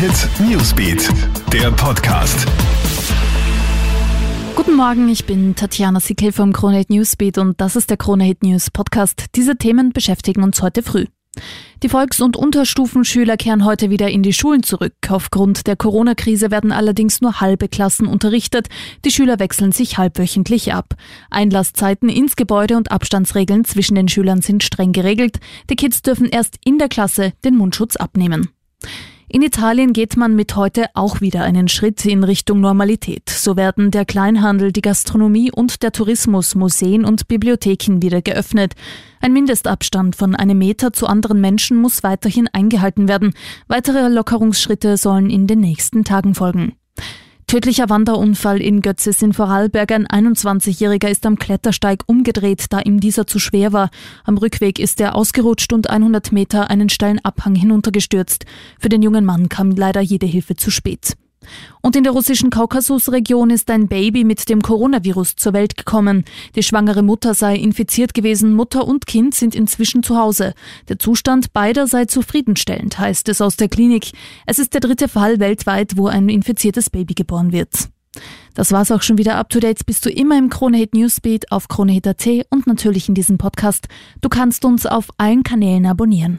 Hit Newsbeat, der Podcast. Guten Morgen, ich bin Tatjana Sickel vom Krone Hit Newsbeat und das ist der Krone Hit News Podcast. Diese Themen beschäftigen uns heute früh. Die Volks- und Unterstufenschüler kehren heute wieder in die Schulen zurück. Aufgrund der Corona-Krise werden allerdings nur halbe Klassen unterrichtet. Die Schüler wechseln sich halbwöchentlich ab. Einlasszeiten ins Gebäude und Abstandsregeln zwischen den Schülern sind streng geregelt. Die Kids dürfen erst in der Klasse den Mundschutz abnehmen. In Italien geht man mit heute auch wieder einen Schritt in Richtung Normalität. So werden der Kleinhandel, die Gastronomie und der Tourismus, Museen und Bibliotheken wieder geöffnet. Ein Mindestabstand von einem Meter zu anderen Menschen muss weiterhin eingehalten werden. Weitere Lockerungsschritte sollen in den nächsten Tagen folgen. Tödlicher Wanderunfall in Götzes in Vorarlberg. Ein 21-Jähriger ist am Klettersteig umgedreht, da ihm dieser zu schwer war. Am Rückweg ist er ausgerutscht und 100 Meter einen steilen Abhang hinuntergestürzt. Für den jungen Mann kam leider jede Hilfe zu spät. Und in der russischen Kaukasusregion ist ein Baby mit dem Coronavirus zur Welt gekommen. Die schwangere Mutter sei infiziert gewesen, Mutter und Kind sind inzwischen zu Hause. Der Zustand beider sei zufriedenstellend, heißt es aus der Klinik. Es ist der dritte Fall weltweit, wo ein infiziertes Baby geboren wird. Das war's auch schon wieder up to date. Bist du immer im Kronehit Newsbeat auf Kronehit.at und natürlich in diesem Podcast. Du kannst uns auf allen Kanälen abonnieren.